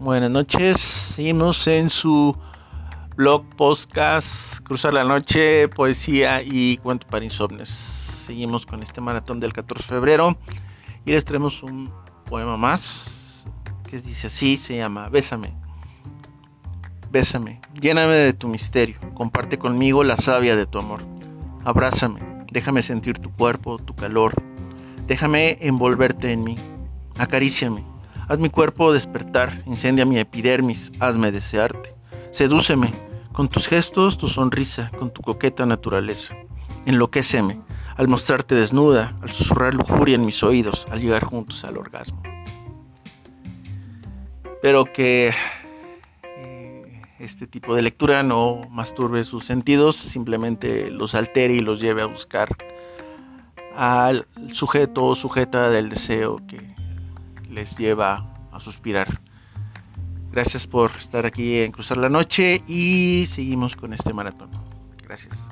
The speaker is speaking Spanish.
Buenas noches. Seguimos en su blog, podcast, Cruzar la Noche, poesía y cuento para insomnes. Seguimos con este maratón del 14 de febrero y les traemos un poema más que dice así, se llama Bésame. Bésame, lléname de tu misterio, comparte conmigo la savia de tu amor. Abrázame, déjame sentir tu cuerpo, tu calor. Déjame envolverte en mí. Acaríciame, Haz mi cuerpo despertar, incendia mi epidermis, hazme desearte. Sedúceme, con tus gestos, tu sonrisa, con tu coqueta naturaleza. Enloquéceme, al mostrarte desnuda, al susurrar lujuria en mis oídos, al llegar juntos al orgasmo. Pero que eh, este tipo de lectura no masturbe sus sentidos, simplemente los altere y los lleve a buscar al sujeto o sujeta del deseo que les lleva a suspirar. Gracias por estar aquí en Cruzar la Noche y seguimos con este maratón. Gracias.